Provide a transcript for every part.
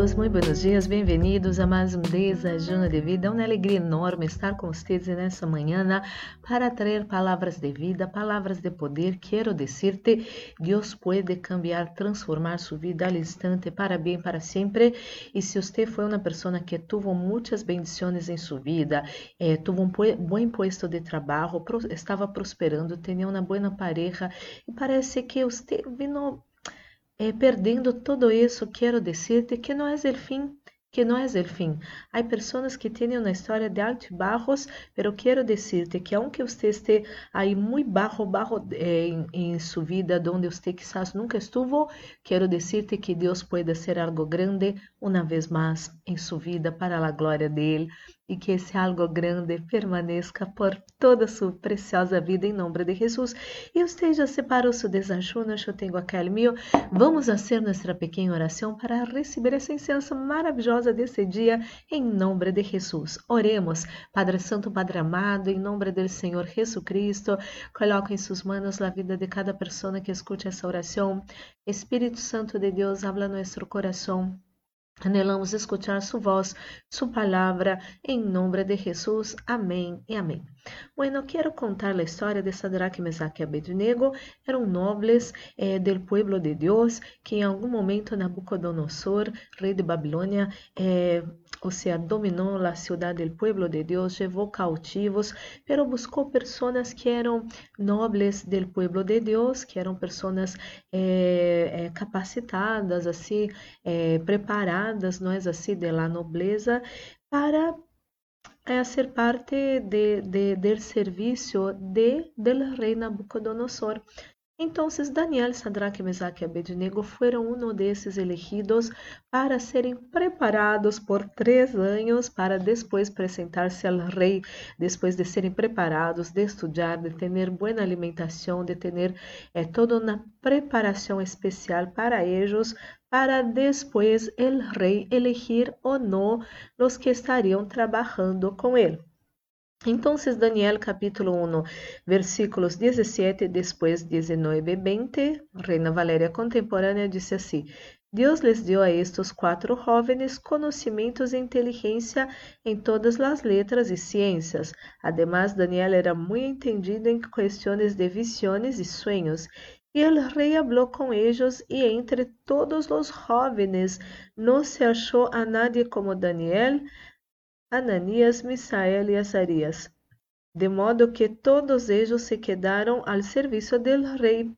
queridos, muito buenos dias, bem-vindos a mais um Desajuno de Vida. É uma alegria enorme estar com vocês nessa manhã para trazer palavras de vida, palavras de poder. Quero dizer-te, Deus pode cambiar, transformar sua vida al instante para bem, para sempre. E se você foi uma pessoa que teve muitas bendições em sua vida, eh, teve um bom posto de trabalho, estava prosperando, tinha uma boa pareja e parece que você vino eh, perdendo todo isso, quero dizer-te que não é o fim, que não é o fim. Há pessoas que têm uma história de altibajos, pero quero dizer-te que aunque você esteja aí muito baixo, baixo eh, em, em sua vida, onde você quizás nunca estuvo, quero dizer-te que Deus pode ser algo grande uma vez mais em sua vida para a glória dele e que esse algo grande permaneça por toda sua preciosa vida em nome de Jesus. E você já separou seu desajuno, eu tenho aquele meu. Vamos fazer nossa pequena oração para receber essa incenso maravilhosa desse dia em nome de Jesus. Oremos, Padre Santo, Padre amado, em nome do Senhor Jesus Cristo, coloque em suas mãos a vida de cada pessoa que escute essa oração. Espírito Santo de Deus, habla nosso coração. Anelamos escuchar sua voz, sua palavra, em nome de Jesus. Amém e amém. Bueno, quero contar a história de Sadrach, Mesaque e Abednego. Eram nobles eh, del pueblo de Deus que em algum momento Nabucodonosor, rei de Babilônia, eh, ou seja, dominou a cidade do pueblo de Deus, levou cautivos, pero buscou pessoas que eram nobles del pueblo de Deus, que eram pessoas eh, eh, capacitadas, assim, eh, preparadas, não é assim, de la nobleza, para é ser parte de, de, del serviço de, del rei Nabucodonosor. Então, Daniel, Sadraque, Mesaque e Abednego foram um desses elegidos para serem preparados por três anos para depois apresentar-se ao rei, depois de serem preparados, de estudar, de ter boa alimentação, de ter eh, toda uma preparação especial para eles, para depois o rei elegir ou não os que estariam trabalhando com ele. Então, Daniel capítulo 1, versículos 17, depois 19 e 20, Reina Valéria contemporânea disse assim: Deus les dio a estes quatro jóvenes conhecimentos e inteligência em todas as letras e ciências. Además, Daniel era muito entendido em questões de visiones e sonhos. E o rei falou com eles, e entre todos os jóvenes não se achou a nadie como Daniel, Ananias, Misael e Azarias, de modo que todos eles se quedaram al serviço del rei.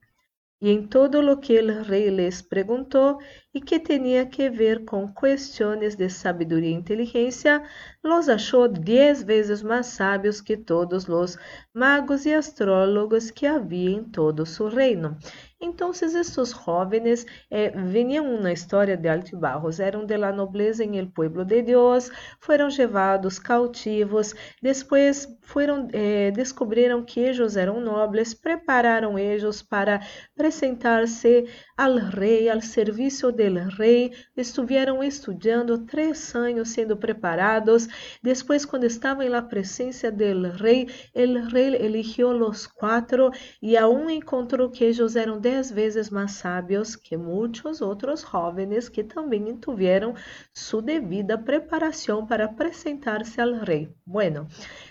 E em todo lo que el rei les perguntou e que tinha que ver com questões de sabedoria e inteligência, los achou dez vezes mais sábios que todos os magos e astrólogos que havia em todo su reino. Então, estes jóvenes eh, vinham uma história de altibajos, eram de la nobleza em el pueblo de Deus, foram levados cautivos, depois foram, eh, descobriram que eles eram nobles, prepararam eles para apresentar-se ao rei, ao serviço del rei, estiveram estudando três anos sendo preparados, depois quando estavam na presença del rei, el rei eligiu os quatro e aún encontrou que eles eram de dez vezes mais sábios que muitos outros jovens que também tiveram sua devida preparação para apresentar-se ao rei. Bueno,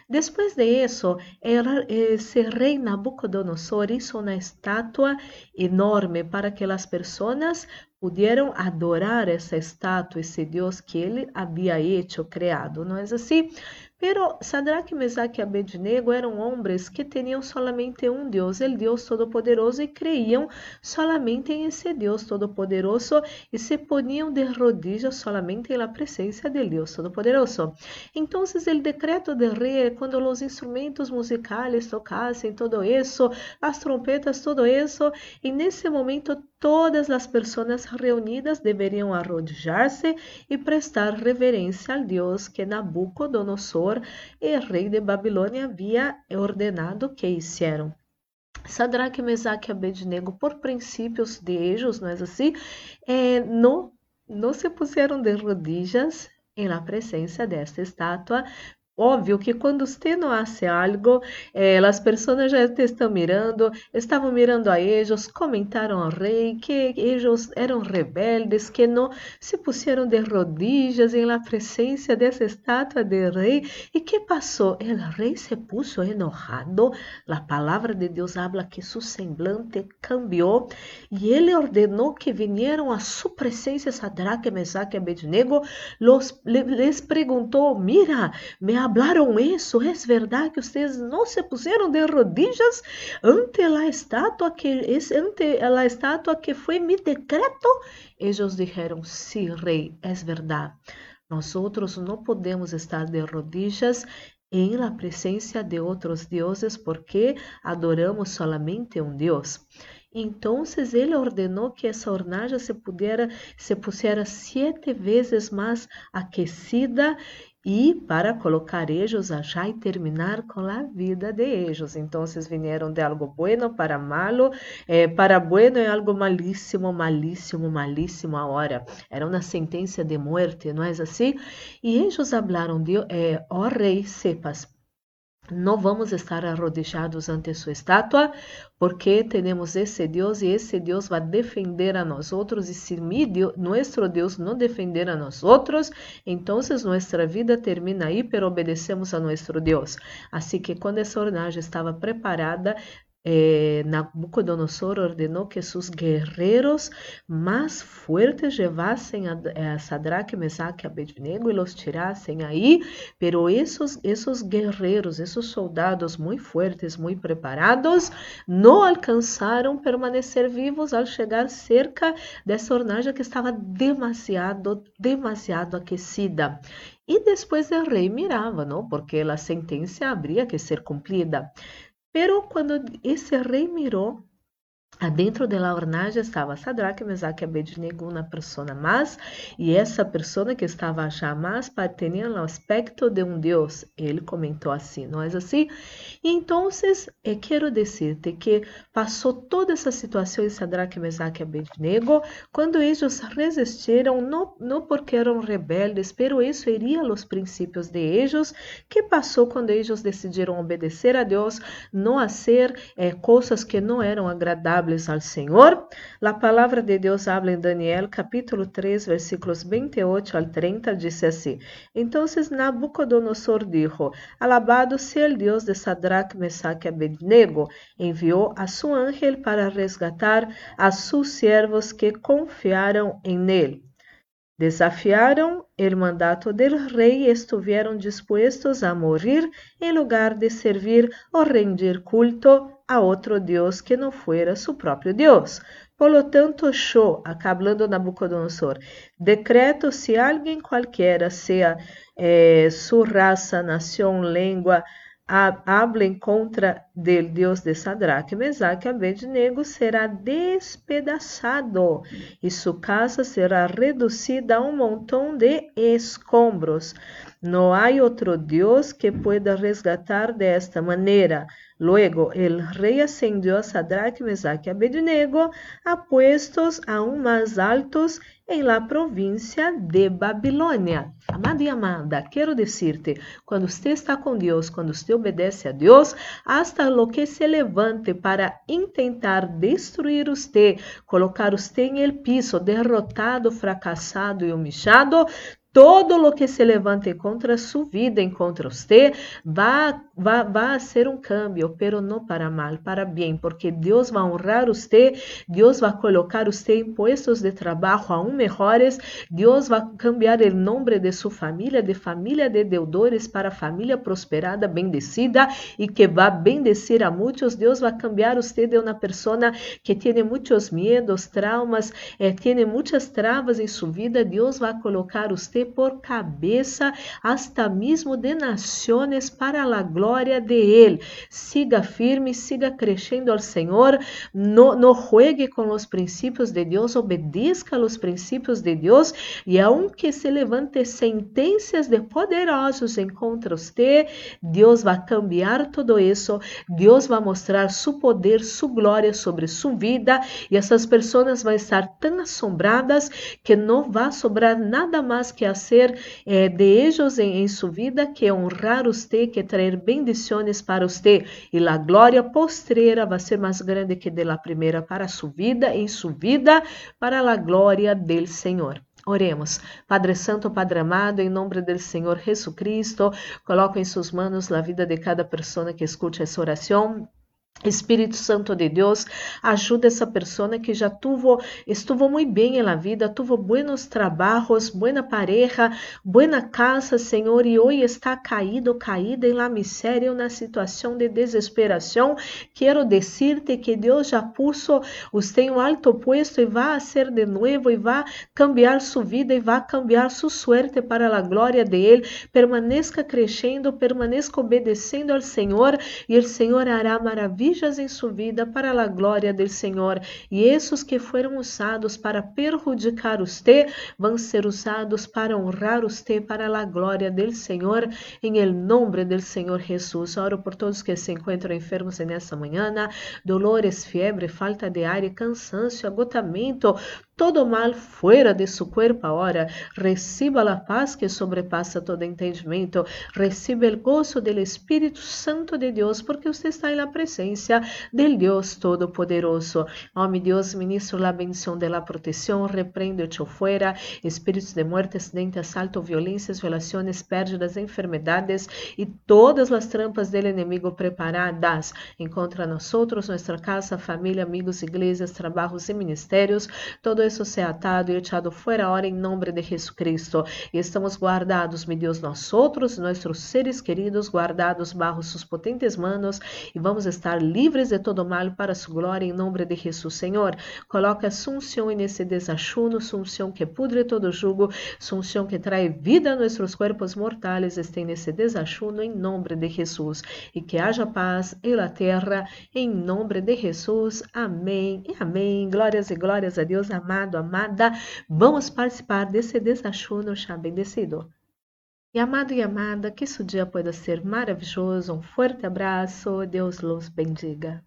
depois de isso, esse rei Nabucodonosor hizo uma estátua enorme para que as pessoas pudieran adorar essa estátua, esse Deus que ele havia hecho, criado, não é assim? Pero Sadraque, Mesaque e Abednego eram homens que tinham solamente um Deus, o Deus Todo-Poderoso, e creiam solamente em esse Deus Todo-Poderoso e se poniam de rodillas solamente na presença de Deus Todo-Poderoso. Então, o decreto de rei quando os instrumentos musicais tocassem todo isso, as trompetas, todo isso, e nesse momento todas as pessoas reunidas deveriam arrodillar-se e prestar reverência ao Deus que Nabucodonosor rei de Babilônia havia ordenado que hicieram. Sadraque, Mesaque e Abednego, por princípios de ellos, não é assim? Eh, não, não se puseram de rodillas em la presença desta estátua, óbvio que quando você não hace algo, eh, as pessoas já te estão mirando, estavam mirando a eles, comentaram ao rei que eles eram rebeldes, que não se puseram de rodillas em la presença dessa estátua de rei. E que passou? O rei se puso enojado. A palavra de Deus habla que seu semblante cambiou e ele ordenou que vinieram a sua presença Sadraque, Mesaque e Abednego, les perguntou, mira, me hablaron isso, é verdade que vocês não se puseram de rodillas ante a estátua que ante a estátua que foi mi decreto? Eles disseram, sim, sí, rei, é verdade. Nós outros não podemos estar de rodillas em la presença de outros deuses porque adoramos solamente um Deus. Então ele ordenou que essa hornalha se pudiera, se pusiera sete vezes mais aquecida e para colocar eles allá e terminar com a vida de eles. Então, vieram de algo bueno para malo, eh, para bueno é algo malíssimo, malíssimo, malíssimo agora. Era uma sentença de morte, não é assim? E eles falaram de, eh, oh, rei, sepas, não vamos estar arrodillados ante sua estátua, porque temos esse Deus e esse Deus vai defender a nós outros. E se Deus, nosso Deus não defender a nós outros, então nossa vida termina aí, pero obedecemos a nosso Deus. Assim que quando essa hornagem estava preparada, eh, Nabucodonosor ordenou que seus guerreiros mais fortes levassem a, a Sadraque, Mesaque Abednego e los tirassem aí, pero esses, esses guerreiros, esses soldados muito fortes, muito preparados, não alcançaram permanecer vivos ao chegar cerca dessa hornagem que estava demasiado, demasiado aquecida. E depois o rei mirava, não? porque a sentença haveria que ser cumprida. Pero quando esse rei mirou, Adentro de la hornalla estava Sadraque, Mesaque e Abednego, uma pessoa mais, e essa pessoa que estava já mais tinha o aspecto de um Deus. Ele comentou assim, não é assim? Então, eh, quero dizer-te que passou toda essa situação em Sadraque, Mesaque e Abednego, quando eles resistiram, não, não porque eram rebeldes, pero isso iria os princípios de eles, que passou quando eles decidiram obedecer a Deus, não fazer eh, coisas que não eram agradáveis al Señor. La palabra de Dios habla en Daniel capítulo 3 versículos 28 al 30 dice así. Entonces Nabucodonosor dijo, alabado sea el Dios de Sadrach, Mesach y Abednego, envió a su ángel para resgatar a sus siervos que confiaram en él. Desafiaram o mandato del rei e estiveram dispostos a morrer em lugar de servir ou rendir culto a outro Deus que não fuera su próprio Deus. Por lo tanto, yo, acá Nabucodonosor, decreto se alguém qualquer, seja eh, raça, nação, língua, hablen contra del Deus de Sadraque, Mesaque Abednego será despedaçado e sua casa será reduzida a um montão de escombros. Não há outro Deus que pueda resgatar desta maneira. Luego, el rei ascendió a Sadraque, Mesaque e Abednego a puestos aún mais altos em la província de Babilônia. Amado e amada, quero dizer-te, quando você está com Deus, quando você obedece a Deus, hasta lo que se levante para intentar destruir você, colocar você em el piso, derrotado, fracassado e humilhado, todo lo que se levante contra sua vida, contra você, vai, vai ser um cambio, pero não para mal, para bem, porque Deus vai honrar você, Deus vai colocar você em postos de trabalho aún melhores, Deus vai cambiar o nome de sua família, de família de deudores para família prosperada, bendecida e que vai bendecir a muitos. Deus vai cambiar você de uma pessoa que tem muitos medos, traumas, eh, muitas travas em sua vida. Deus vai colocar você por cabeça hasta mesmo de nações para a glória de Ele. Siga firme, siga crescendo ao Senhor, no, no juegue com os princípios de Deus, obedeça aos princípios de Deus e aunque se levante sentenças de poderosos em contra você, Deus vai cambiar tudo isso, Deus vai mostrar seu poder, sua glória sobre sua vida e essas pessoas vão estar tão assombradas que não vai sobrar nada mais que hacer eh, de ellos en, en, su vida que honrar usted, que traer bendiciones para usted. Y la gloria postrera va a ser más grande que de la primera para su vida, en su vida, para la gloria del Señor. Oremos. Padre Santo, Padre amado, em nome do Senhor Jesus Cristo, coloco em suas mãos a vida de cada pessoa que escute essa oração. Espírito Santo de Deus, ajuda essa pessoa que já tuvo, estuvo muito bem na vida, tuvo buenos trabalhos, buena pareja, buena casa, Senhor, e hoje está caído, caída em la miséria, na situação de desesperação. Quero dizer-te que Deus já puso você em um alto puesto e vai ser de novo e vai cambiar sua vida e vai cambiar sua suerte para a glória de Ele. Permaneça crescendo, permaneça obedecendo ao Senhor e o Senhor hará maravilhas em sua vida para a glória do Senhor. E esses que foram usados para perjudicar você vão ser usados para honrar você para a glória do Senhor. Em el nome do Senhor Jesus. Oro por todos que se encontram enfermos nessa manhã, dolores, febre, falta de ar, cansancio, agotamento, todo mal fuera de su cuerpo ahora. Reciba la paz que sobrepasa todo entendimento. Reciba el gozo del Espíritu Santo de Dios, porque usted está en la presencia del Dios Todopoderoso. Oh, mi Dios, ministro la bendición de la protección, reprendo hecho fuera, espíritus de muerte, acidente, asalto, violências, violações, pérdidas, enfermedades e todas as trampas del enemigo preparadas. Encontra nosotros, nuestra casa, família, amigos, igrejas, trabalhos e ministérios, todo eso sea atado y echado fuera ahora en nombre de Jesucristo. Y estamos guardados, mi Dios, nosotros, nuestros seres queridos, guardados bajo sus potentes manos y vamos estar livres de todo mal para su glória em nome de Jesus, Senhor. Coloca sunção nesse desachuno, sunção que pudre todo jugo, sunção que trae vida a nossos corpos mortais, este nesse desachuno em nome de Jesus. E que haja paz em la terra, em nome de Jesus. Amém e amém. Glórias e glórias a Deus amado amado, amada, vamos participar desse desachuno chá bendecido. E amado e amada, que esse dia pueda ser maravilhoso. Um forte abraço, Deus los bendiga.